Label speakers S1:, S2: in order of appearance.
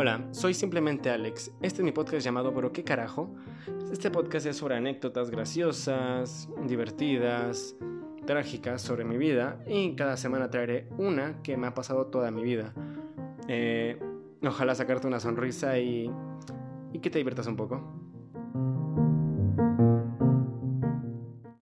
S1: Hola, soy simplemente Alex. Este es mi podcast llamado Pero qué carajo. Este podcast es sobre anécdotas graciosas, divertidas, trágicas sobre mi vida y cada semana traeré una que me ha pasado toda mi vida. Eh, ojalá sacarte una sonrisa y, y que te diviertas un poco.